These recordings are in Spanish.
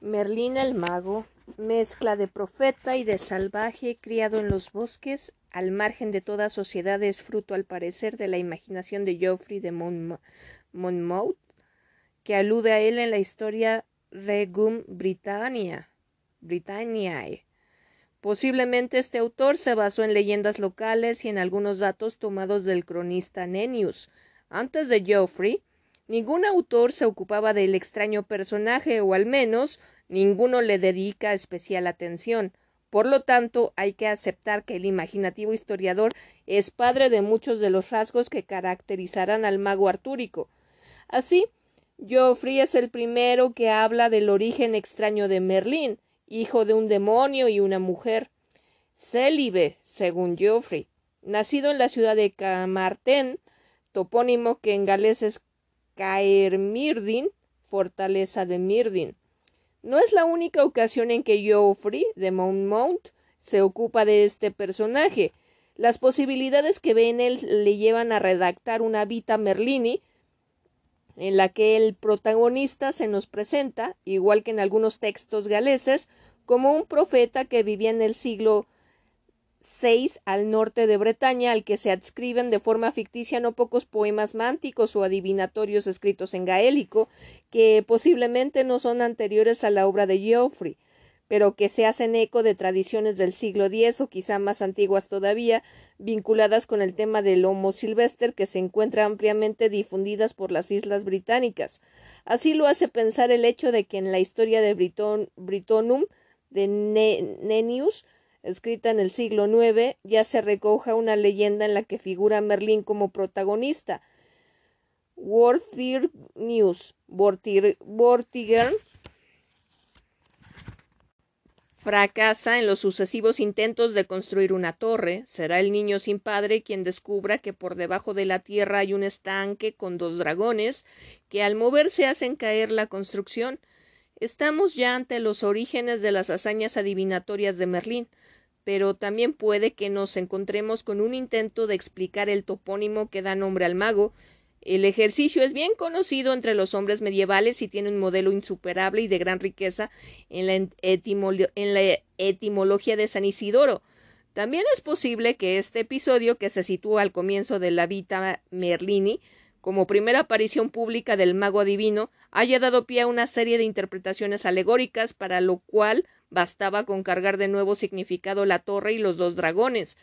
Merlín el mago, mezcla de profeta y de salvaje, criado en los bosques, al margen de toda sociedad, es fruto al parecer de la imaginación de Geoffrey de Monmouth, que alude a él en la historia Regum Britannia. Britanniae. Posiblemente este autor se basó en leyendas locales y en algunos datos tomados del cronista Nennius. Antes de Geoffrey, Ningún autor se ocupaba del extraño personaje, o al menos ninguno le dedica especial atención. Por lo tanto, hay que aceptar que el imaginativo historiador es padre de muchos de los rasgos que caracterizarán al mago artúrico. Así, Geoffrey es el primero que habla del origen extraño de Merlín, hijo de un demonio y una mujer. Célibe, según Geoffrey, nacido en la ciudad de Camartén, topónimo que en galés es Caermirdin, fortaleza de Mirdin. No es la única ocasión en que Geoffrey de Monmouth se ocupa de este personaje. Las posibilidades que ve en él le llevan a redactar una Vita Merlini, en la que el protagonista se nos presenta, igual que en algunos textos galeses, como un profeta que vivía en el siglo al norte de Bretaña, al que se adscriben de forma ficticia no pocos poemas mánticos o adivinatorios escritos en gaélico, que posiblemente no son anteriores a la obra de Geoffrey, pero que se hacen eco de tradiciones del siglo X o quizá más antiguas todavía, vinculadas con el tema del Homo silvestre que se encuentra ampliamente difundidas por las islas británicas. Así lo hace pensar el hecho de que en la historia de Britonum de Nennius escrita en el siglo IX, ya se recoja una leyenda en la que figura Merlín como protagonista. News Vortiger fracasa en los sucesivos intentos de construir una torre. Será el niño sin padre quien descubra que por debajo de la tierra hay un estanque con dos dragones que al moverse hacen caer la construcción. Estamos ya ante los orígenes de las hazañas adivinatorias de Merlín, pero también puede que nos encontremos con un intento de explicar el topónimo que da nombre al mago. El ejercicio es bien conocido entre los hombres medievales y tiene un modelo insuperable y de gran riqueza en la, en la etimología de San Isidoro. También es posible que este episodio, que se sitúa al comienzo de la Vita Merlini, como primera aparición pública del mago adivino, haya dado pie a una serie de interpretaciones alegóricas, para lo cual bastaba con cargar de nuevo significado la torre y los dos dragones.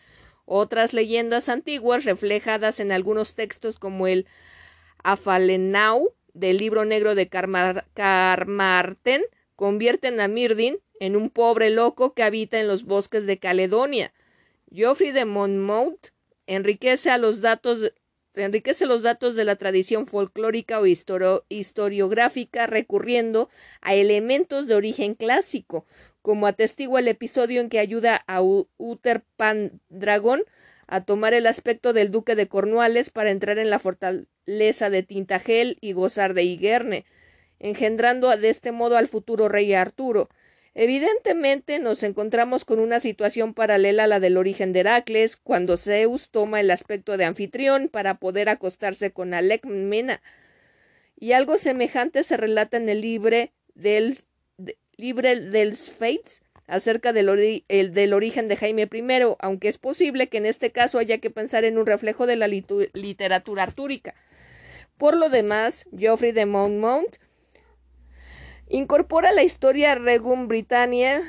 Otras leyendas antiguas, reflejadas en algunos textos como el Afalenau del libro negro de Carmarten, convierten a Mirdin en un pobre loco que habita en los bosques de Caledonia. Geoffrey de Monmouth enriquece a los datos enriquece los datos de la tradición folclórica o historiográfica recurriendo a elementos de origen clásico, como atestigua el episodio en que ayuda a Uther Pendragon a tomar el aspecto del duque de Cornualles para entrar en la fortaleza de Tintagel y gozar de Igerne, engendrando de este modo al futuro rey Arturo. Evidentemente nos encontramos con una situación paralela a la del origen de Heracles, cuando Zeus toma el aspecto de anfitrión para poder acostarse con Alecmena. Y algo semejante se relata en el libre del, libre del Fates acerca del, del, origen de Jaime I, aunque es posible que en este caso haya que pensar en un reflejo de la literatura artúrica. Por lo demás, Geoffrey de Monmouth Incorpora la historia Regum Britannia,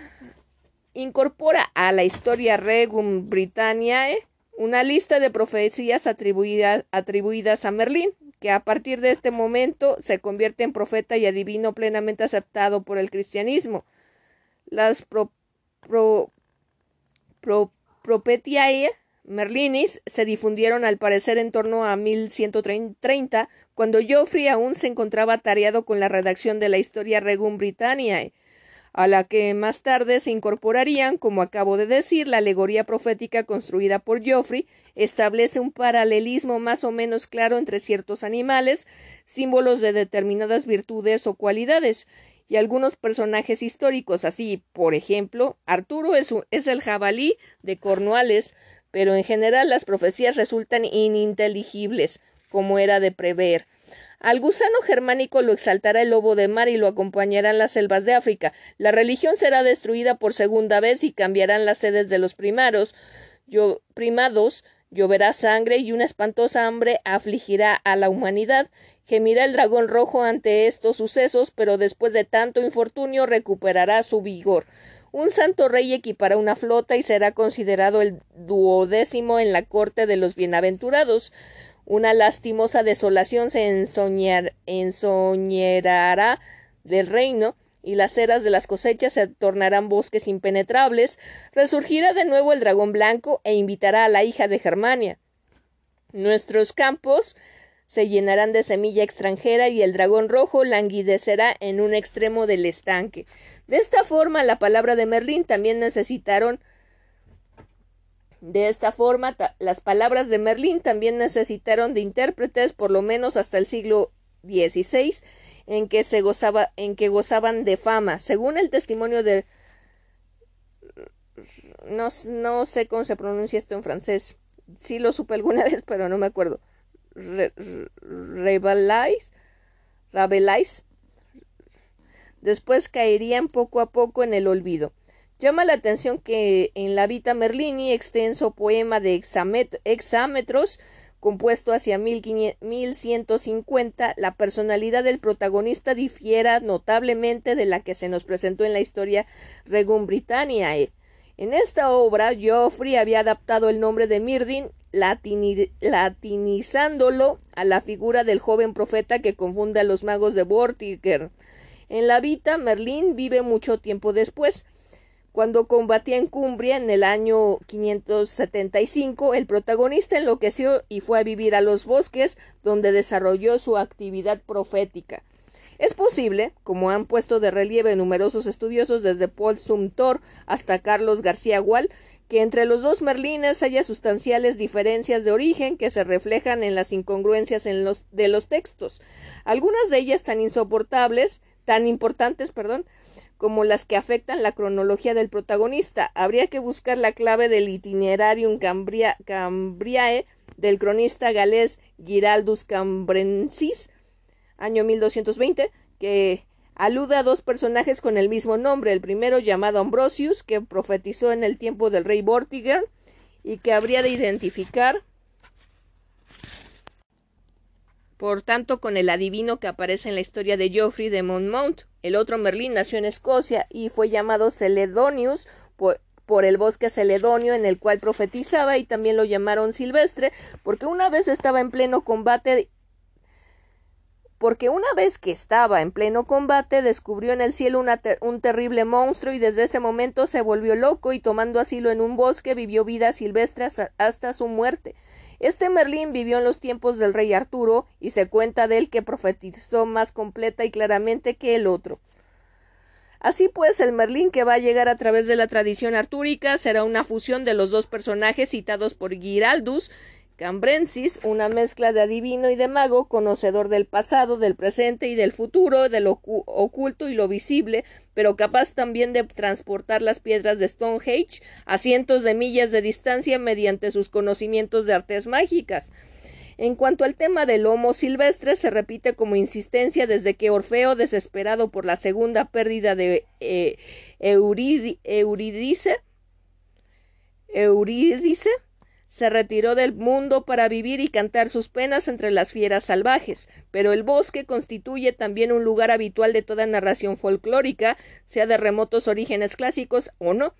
incorpora a la historia Regum Britanniae una lista de profecías atribuidas, atribuidas a Merlín, que a partir de este momento se convierte en profeta y adivino plenamente aceptado por el cristianismo. Las pro, pro, propetiae Merlinis se difundieron al parecer en torno a 1130, cuando Geoffrey aún se encontraba atareado con la redacción de la historia Regum Britanniae, a la que más tarde se incorporarían, como acabo de decir, la alegoría profética construida por Geoffrey establece un paralelismo más o menos claro entre ciertos animales, símbolos de determinadas virtudes o cualidades, y algunos personajes históricos, así, por ejemplo, Arturo es, es el jabalí de Cornualles, pero en general las profecías resultan ininteligibles, como era de prever. Al gusano germánico lo exaltará el lobo de mar y lo acompañarán las selvas de África. La religión será destruida por segunda vez y cambiarán las sedes de los primaros, yo, primados, lloverá sangre y una espantosa hambre afligirá a la humanidad. Gemirá el dragón rojo ante estos sucesos, pero después de tanto infortunio recuperará su vigor. Un santo rey equipará una flota y será considerado el duodécimo en la corte de los bienaventurados. Una lastimosa desolación se ensoñará del reino, y las eras de las cosechas se tornarán bosques impenetrables. Resurgirá de nuevo el dragón blanco e invitará a la hija de Germania. Nuestros campos se llenarán de semilla extranjera y el dragón rojo languidecerá en un extremo del estanque. De esta forma, la palabra de Merlín también necesitaron de esta forma, las palabras de Merlín también necesitaron de intérpretes por lo menos hasta el siglo XVI, en que se gozaba, en que gozaban de fama. Según el testimonio de no, no sé cómo se pronuncia esto en francés. Sí lo supe alguna vez, pero no me acuerdo. Rabelais, Rabelais. Después caerían poco a poco en el olvido. Llama la atención que en la Vita Merlini, extenso poema de hexámetros, compuesto hacia 1150, la personalidad del protagonista difiera notablemente de la que se nos presentó en la historia Regum Britanniae. En esta obra, Geoffrey había adaptado el nombre de Mirdin, latinizándolo a la figura del joven profeta que confunde a los magos de Vortiger. En la Vita, Merlín vive mucho tiempo después. Cuando combatía en Cumbria en el año 575, el protagonista enloqueció y fue a vivir a los bosques, donde desarrolló su actividad profética. Es posible, como han puesto de relieve numerosos estudiosos desde Paul Sumtor hasta Carlos García Gual, que entre los dos Merlines haya sustanciales diferencias de origen que se reflejan en las incongruencias de los textos, algunas de ellas tan insoportables, tan importantes, perdón, como las que afectan la cronología del protagonista. Habría que buscar la clave del Itinerarium Cambriae del cronista galés Giraldus Cambrensis, año 1220, que alude a dos personajes con el mismo nombre, el primero llamado Ambrosius, que profetizó en el tiempo del rey Vortigern y que habría de identificar por tanto con el adivino que aparece en la historia de Geoffrey de Monmouth. El otro Merlín nació en Escocia y fue llamado Celedonius por, por, el bosque celedonio en el cual profetizaba y también lo llamaron Silvestre porque una vez estaba en pleno combate porque una vez que estaba en pleno combate descubrió en el cielo un terrible monstruo y desde ese momento se volvió loco y tomando asilo en un bosque vivió vida silvestre hasta su muerte. Este Merlín vivió en los tiempos del rey Arturo y se cuenta de él que profetizó más completa y claramente que el otro. Así pues, el Merlín que va a llegar a través de la tradición artúrica será una fusión de los dos personajes citados por Giraldus Cambrensis, una mezcla de adivino y de mago, conocedor del pasado, del presente y del futuro, de lo oculto y lo visible, pero capaz también de transportar las piedras de Stonehenge a cientos de millas de distancia mediante sus conocimientos de artes mágicas. En cuanto al tema del Homo silvestre, se repite como insistencia desde que Orfeo, desesperado por la segunda pérdida de eh, Eurídice, se retiró del mundo para vivir y cantar sus penas entre las fieras salvajes, pero el bosque constituye también un lugar habitual de toda narración folclórica, sea de remotos orígenes clásicos o no.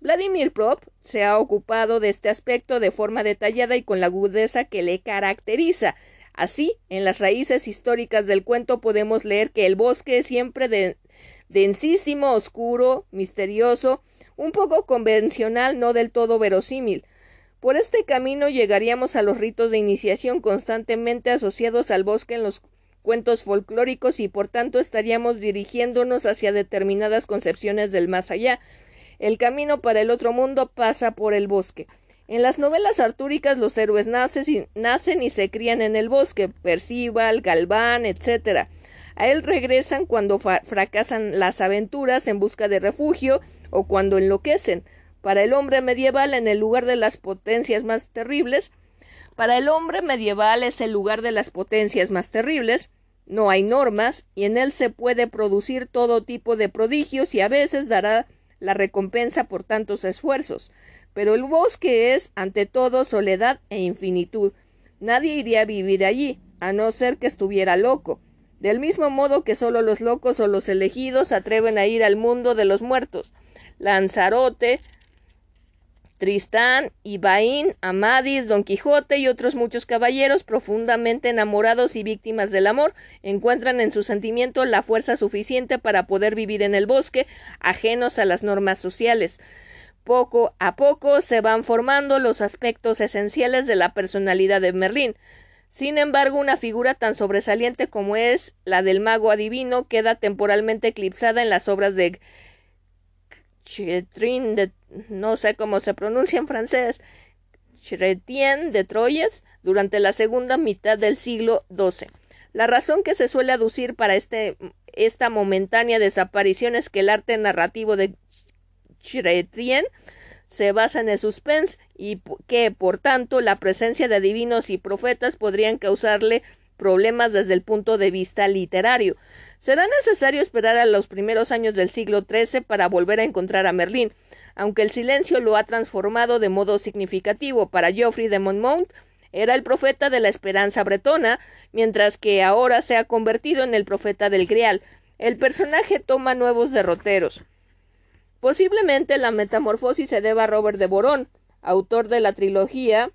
Vladimir Prop se ha ocupado de este aspecto de forma detallada y con la agudeza que le caracteriza. Así, en las raíces históricas del cuento podemos leer que el bosque es siempre densísimo, oscuro, misterioso, un poco convencional, no del todo verosímil. Por este camino llegaríamos a los ritos de iniciación constantemente asociados al bosque en los cuentos folclóricos y por tanto estaríamos dirigiéndonos hacia determinadas concepciones del más allá. El camino para el otro mundo pasa por el bosque. En las novelas artúricas los héroes nacen y se crían en el bosque, Percival, Galván, etc. A él regresan cuando fracasan las aventuras en busca de refugio o cuando enloquecen. Para el hombre medieval, en el lugar de las potencias más terribles, para el hombre medieval es el lugar de las potencias más terribles, no hay normas, y en él se puede producir todo tipo de prodigios y a veces dará la recompensa por tantos esfuerzos. Pero el bosque es, ante todo, soledad e infinitud. Nadie iría a vivir allí, a no ser que estuviera loco. Del mismo modo que solo los locos o los elegidos atreven a ir al mundo de los muertos. Lanzarote, Tristán, Ibaín, Amadis, Don Quijote y otros muchos caballeros profundamente enamorados y víctimas del amor encuentran en su sentimiento la fuerza suficiente para poder vivir en el bosque, ajenos a las normas sociales. Poco a poco se van formando los aspectos esenciales de la personalidad de Merlín. Sin embargo, una figura tan sobresaliente como es la del mago adivino queda temporalmente eclipsada en las obras de Chetrin de no sé cómo se pronuncia en francés, Chretien de Troyes durante la segunda mitad del siglo XII. La razón que se suele aducir para este, esta momentánea desaparición es que el arte narrativo de Chretien se basa en el suspense y que, por tanto, la presencia de divinos y profetas podrían causarle problemas desde el punto de vista literario. Será necesario esperar a los primeros años del siglo XIII para volver a encontrar a Merlín, aunque el silencio lo ha transformado de modo significativo. Para Geoffrey de Monmouth era el profeta de la esperanza bretona, mientras que ahora se ha convertido en el profeta del Grial. El personaje toma nuevos derroteros. Posiblemente la metamorfosis se deba a Robert de Borón, autor de la trilogía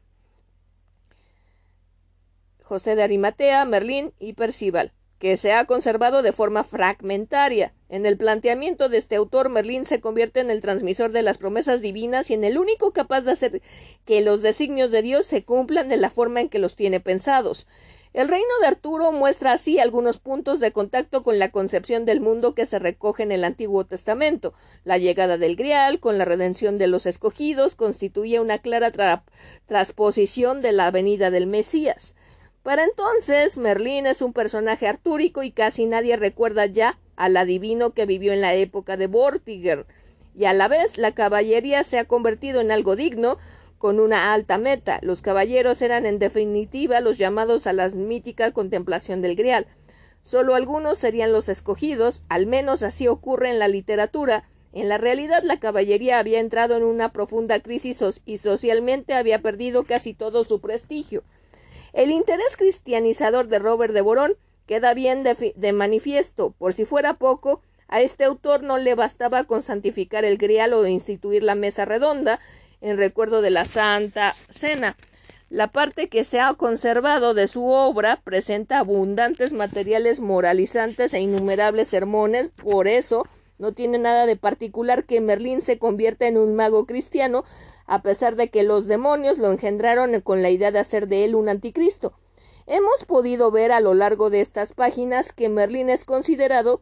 José de Arimatea, Merlín y Percival que se ha conservado de forma fragmentaria. En el planteamiento de este autor, Merlín se convierte en el transmisor de las promesas divinas y en el único capaz de hacer que los designios de Dios se cumplan de la forma en que los tiene pensados. El reino de Arturo muestra así algunos puntos de contacto con la concepción del mundo que se recoge en el Antiguo Testamento. La llegada del Grial, con la redención de los escogidos, constituye una clara transposición de la venida del Mesías. Para entonces, Merlín es un personaje artúrico y casi nadie recuerda ya al adivino que vivió en la época de Vortiger, y a la vez la caballería se ha convertido en algo digno, con una alta meta. Los caballeros eran en definitiva los llamados a la mítica contemplación del Grial. Solo algunos serían los escogidos, al menos así ocurre en la literatura. En la realidad la caballería había entrado en una profunda crisis y socialmente había perdido casi todo su prestigio. El interés cristianizador de Robert de Borón queda bien de, manifiesto. Por si fuera poco, a este autor no le bastaba con santificar el grial o instituir la mesa redonda en recuerdo de la Santa Cena. La parte que se ha conservado de su obra presenta abundantes materiales moralizantes e innumerables sermones, por eso no tiene nada de particular que Merlín se convierta en un mago cristiano, a pesar de que los demonios lo engendraron con la idea de hacer de él un anticristo. Hemos podido ver a lo largo de estas páginas que Merlín es considerado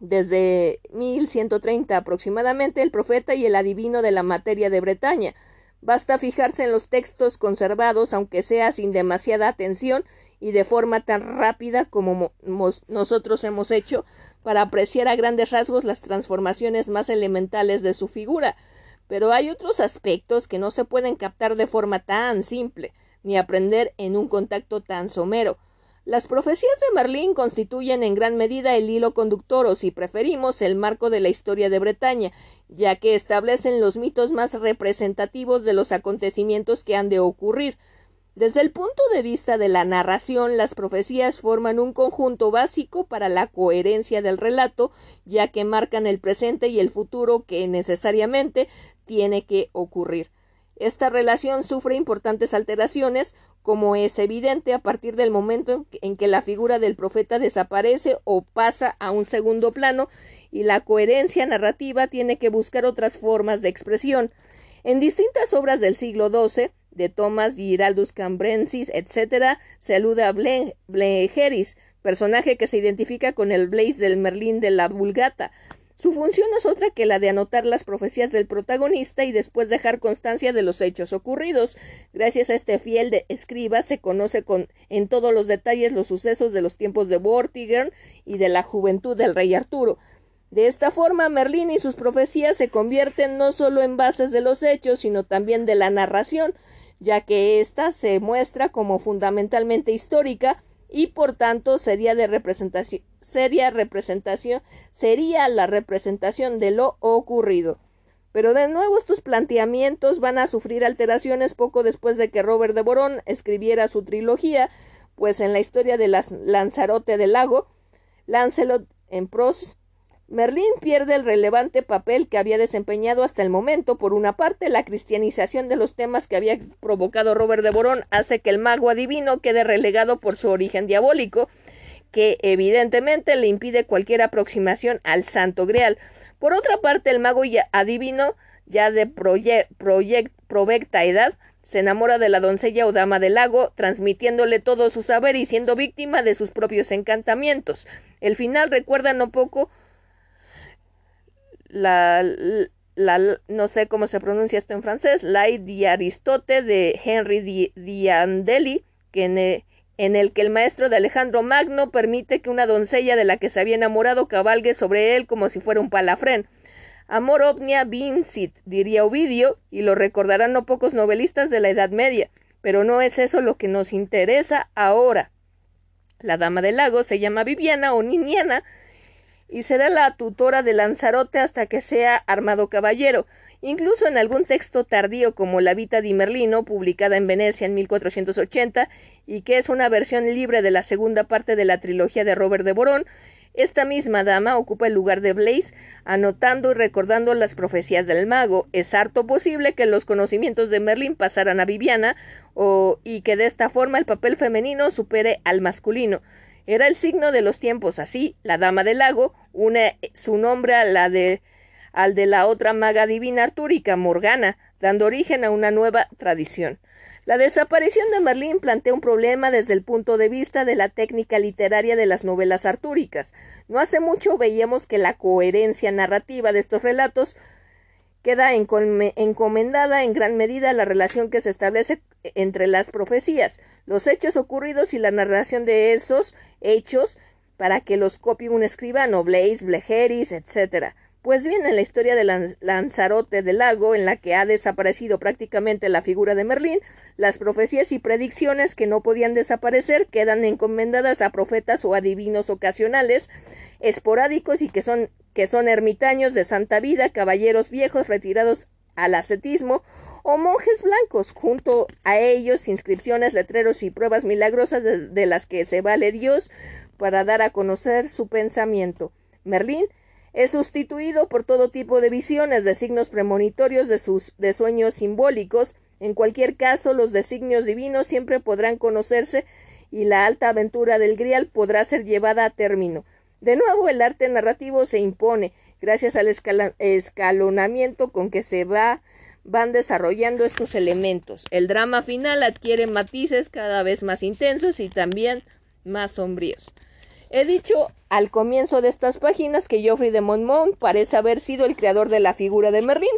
desde 1130 aproximadamente el profeta y el adivino de la materia de Bretaña. Basta fijarse en los textos conservados, aunque sea sin demasiada atención y de forma tan rápida como nosotros hemos hecho, para apreciar a grandes rasgos las transformaciones más elementales de su figura, pero hay otros aspectos que no se pueden captar de forma tan simple, ni aprender en un contacto tan somero. Las profecías de Merlín constituyen en gran medida el hilo conductor o, si preferimos, el marco de la historia de Bretaña, ya que establecen los mitos más representativos de los acontecimientos que han de ocurrir, desde el punto de vista de la narración, las profecías forman un conjunto básico para la coherencia del relato, ya que marcan el presente y el futuro que necesariamente tiene que ocurrir. Esta relación sufre importantes alteraciones, como es evidente a partir del momento en que la figura del profeta desaparece o pasa a un segundo plano y la coherencia narrativa tiene que buscar otras formas de expresión. En distintas obras del siglo XII, de Thomas Giraldus Cambrensis, etc., se alude a Blegeris, personaje que se identifica con el Blaze del Merlín de la Vulgata. Su función no es otra que la de anotar las profecías del protagonista y después dejar constancia de los hechos ocurridos. Gracias a este fiel de escriba se conoce con, en todos los detalles los sucesos de los tiempos de Vortigern y de la juventud del rey Arturo. De esta forma, Merlín y sus profecías se convierten no solo en bases de los hechos, sino también de la narración, ya que ésta se muestra como fundamentalmente histórica y por tanto sería de representación, sería representación, sería la representación de lo ocurrido. Pero de nuevo estos planteamientos van a sufrir alteraciones poco después de que Robert de Borón escribiera su trilogía, pues en la historia de las Lanzarote del Lago, Lancelot en pros Merlín pierde el relevante papel que había desempeñado hasta el momento. Por una parte, la cristianización de los temas que había provocado Robert de Borón hace que el mago adivino quede relegado por su origen diabólico, que evidentemente le impide cualquier aproximación al Santo Grial. Por otra parte, el mago adivino, ya de provecta edad, se enamora de la doncella o dama del lago, transmitiéndole todo su saber y siendo víctima de sus propios encantamientos. El final recuerda no poco la, la, no sé cómo se pronuncia esto en francés, la de Aristote de Henry Diandelli, que en, e, en el que el maestro de Alejandro Magno permite que una doncella de la que se había enamorado cabalgue sobre él como si fuera un palafrén. Amor ovnia vincit, diría Ovidio, y lo recordarán no pocos novelistas de la Edad Media, pero no es eso lo que nos interesa ahora. La dama del lago se llama Viviana o Niniana, y será la tutora de Lanzarote hasta que sea armado caballero. Incluso en algún texto tardío como La Vita di Merlino, publicada en Venecia en 1480, y que es una versión libre de la segunda parte de la trilogía de Robert de Borón, esta misma dama ocupa el lugar de Blaise, anotando y recordando las profecías del mago. Es harto posible que los conocimientos de Merlin pasaran a Viviana, o, y que de esta forma el papel femenino supere al masculino. Era el signo de los tiempos. Así, la dama del lago une su nombre a la de, al de la otra maga divina artúrica, Morgana, dando origen a una nueva tradición. La desaparición de Merlín plantea un problema desde el punto de vista de la técnica literaria de las novelas artúricas. No hace mucho veíamos que la coherencia narrativa de estos relatos queda encomendada en gran medida la relación que se establece entre las profecías, los hechos ocurridos y la narración de esos hechos para que los copie un escribano, Blaise, Blejeris, etc. Pues bien, en la historia de Lanzarote del lago, en la que ha desaparecido prácticamente la figura de Merlín, las profecías y predicciones que no podían desaparecer quedan encomendadas a profetas o adivinos ocasionales, esporádicos y que son que son ermitaños de santa vida, caballeros viejos retirados al ascetismo, o monjes blancos, junto a ellos inscripciones, letreros y pruebas milagrosas de, las que se vale Dios para dar a conocer su pensamiento. Merlín es sustituido por todo tipo de visiones, de signos premonitorios, de, sus, de sueños simbólicos. En cualquier caso, los designios divinos siempre podrán conocerse y la alta aventura del Grial podrá ser llevada a término. De nuevo, el arte narrativo se impone, gracias al escalonamiento con que se va, van desarrollando estos elementos. El drama final adquiere matices cada vez más intensos y también más sombríos. He dicho al comienzo de estas páginas que Geoffrey de Monmouth parece haber sido el creador de la figura de Merlín,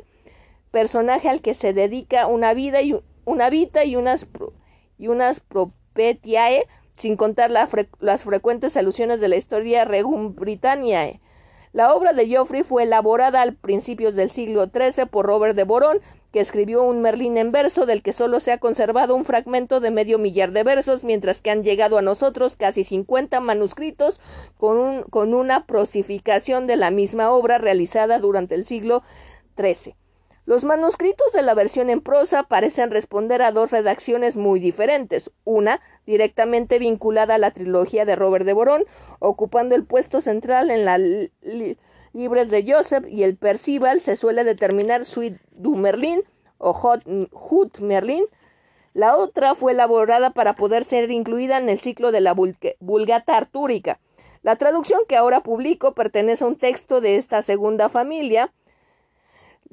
personaje al que se dedica una vida y y unas y unas propetiae sin contar las frecuentes alusiones de la historia Regum Britanniae. La obra de Geoffrey fue elaborada al principios del siglo XIII por Robert de Borón, que escribió un Merlín en verso del que solo se ha conservado un fragmento de medio millar de versos, mientras que han llegado a nosotros casi cincuenta manuscritos con, un, con una prosificación de la misma obra realizada durante el siglo XIII. Los manuscritos de la versión en prosa parecen responder a dos redacciones muy diferentes, una directamente vinculada a la trilogía de Robert de Borón, ocupando el puesto central en las libres de Joseph y el Percival se suele determinar Suite du Merlin o Hut Merlin. La otra fue elaborada para poder ser incluida en el ciclo de la Vulgata Artúrica. La traducción que ahora publico pertenece a un texto de esta segunda familia,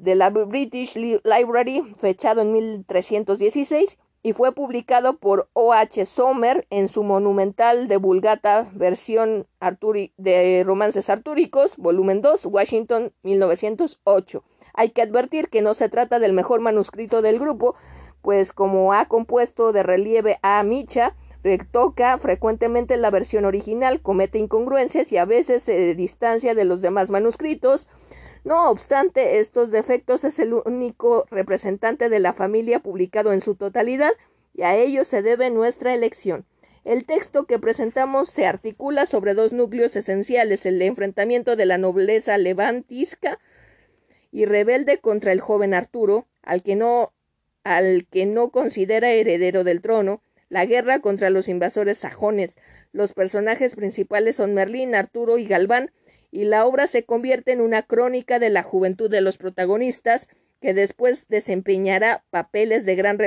de la British Library, fechado en 1316, y fue publicado por O. H. Sommer en su monumental de Vulgata versión de romances artúricos, volumen 2, Washington, 1908. Hay que advertir que no se trata del mejor manuscrito del grupo, pues como ha compuesto de relieve a Micha, retoca frecuentemente la versión original, comete incongruencias y a veces se distancia de los demás manuscritos, no obstante estos defectos, es el único representante de la familia publicado en su totalidad, y a ello se debe nuestra elección. El texto que presentamos se articula sobre dos núcleos esenciales, el enfrentamiento de la nobleza levantisca y rebelde contra el joven Arturo, al que no, al que no considera heredero del trono, la guerra contra los invasores sajones. Los personajes principales son Merlín, Arturo y Galván, y la obra se convierte en una crónica de la juventud de los protagonistas, que después desempeñará papeles de gran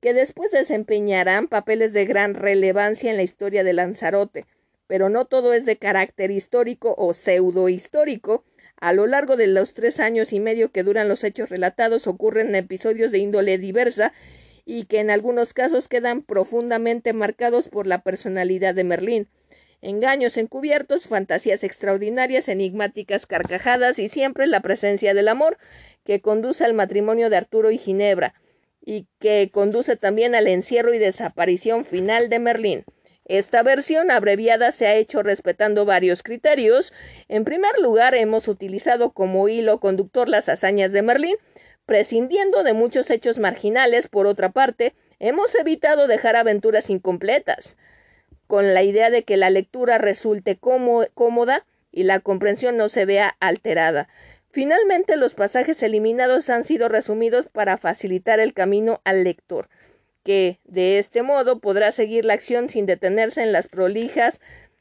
que después desempeñarán papeles de gran relevancia en la historia de Lanzarote. Pero no todo es de carácter histórico o pseudo histórico. A lo largo de los tres años y medio que duran los hechos relatados ocurren episodios de índole diversa y que en algunos casos quedan profundamente marcados por la personalidad de Merlín. Engaños encubiertos, fantasías extraordinarias, enigmáticas carcajadas y siempre la presencia del amor que conduce al matrimonio de Arturo y Ginebra y que conduce también al encierro y desaparición final de Merlín. Esta versión abreviada se ha hecho respetando varios criterios. En primer lugar, hemos utilizado como hilo conductor las hazañas de Merlín, prescindiendo de muchos hechos marginales. Por otra parte, hemos evitado dejar aventuras incompletas, con la idea de que la lectura resulte cómoda y la comprensión no se vea alterada. Finalmente, los pasajes eliminados han sido resumidos para facilitar el camino al lector, que, de este modo, podrá seguir la acción sin detenerse en las prolijas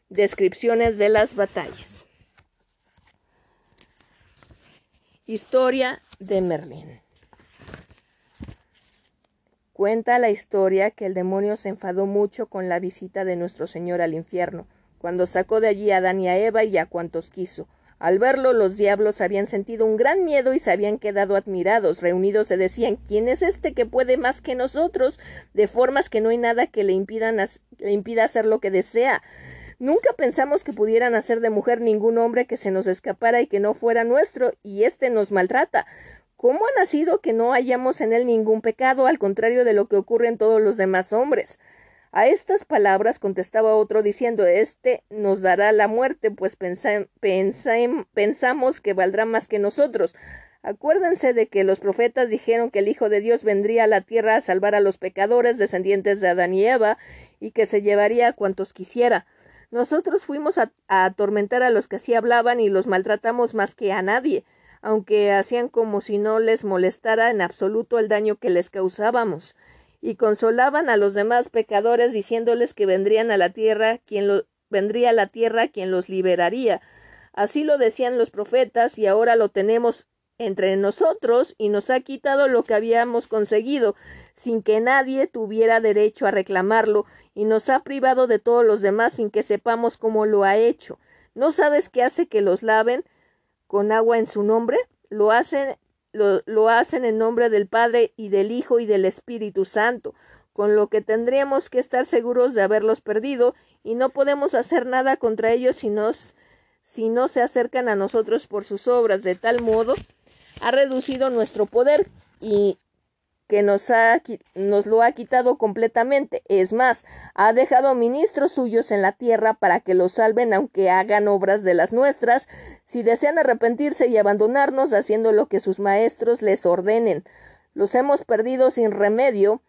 descripciones de las batallas. Historia de Merlín. Cuenta la historia que el demonio se enfadó mucho con la visita de nuestro Señor al infierno, cuando sacó de allí a Adán y a Eva y a cuantos quiso, al verlo, los diablos habían sentido un gran miedo y se habían quedado admirados. Reunidos se decían ¿Quién es este que puede más que nosotros? de formas que no hay nada que le, impidan le impida hacer lo que desea. Nunca pensamos que pudieran hacer de mujer ningún hombre que se nos escapara y que no fuera nuestro, y éste nos maltrata. ¿Cómo ha nacido que no hayamos en él ningún pecado, al contrario de lo que ocurre en todos los demás hombres? A estas palabras contestaba otro diciendo Este nos dará la muerte, pues pensamos que valdrá más que nosotros. Acuérdense de que los profetas dijeron que el Hijo de Dios vendría a la tierra a salvar a los pecadores descendientes de Adán y Eva, y que se llevaría a cuantos quisiera. Nosotros fuimos a atormentar a los que así hablaban y los maltratamos más que a nadie, aunque hacían como si no les molestara en absoluto el daño que les causábamos y consolaban a los demás pecadores diciéndoles que vendrían a la tierra quien vendría a la tierra quien los liberaría. Así lo decían los profetas y ahora lo tenemos entre nosotros y nos ha quitado lo que habíamos conseguido sin que nadie tuviera derecho a reclamarlo y nos ha privado de todos los demás sin que sepamos cómo lo ha hecho. ¿No sabes qué hace que los laven con agua en su nombre? Lo hacen lo, hacen en nombre del Padre y del Hijo y del Espíritu Santo, con lo que tendríamos que estar seguros de haberlos perdido y no podemos hacer nada contra ellos si, si no se acercan a nosotros por sus obras. De tal modo, ha reducido nuestro poder y que nos, ha, nos lo ha quitado completamente. Es más, ha dejado ministros suyos en la tierra para que los salven aunque hagan obras de las nuestras, si desean arrepentirse y abandonarnos haciendo lo que sus maestros les ordenen. Los hemos perdido sin remedio,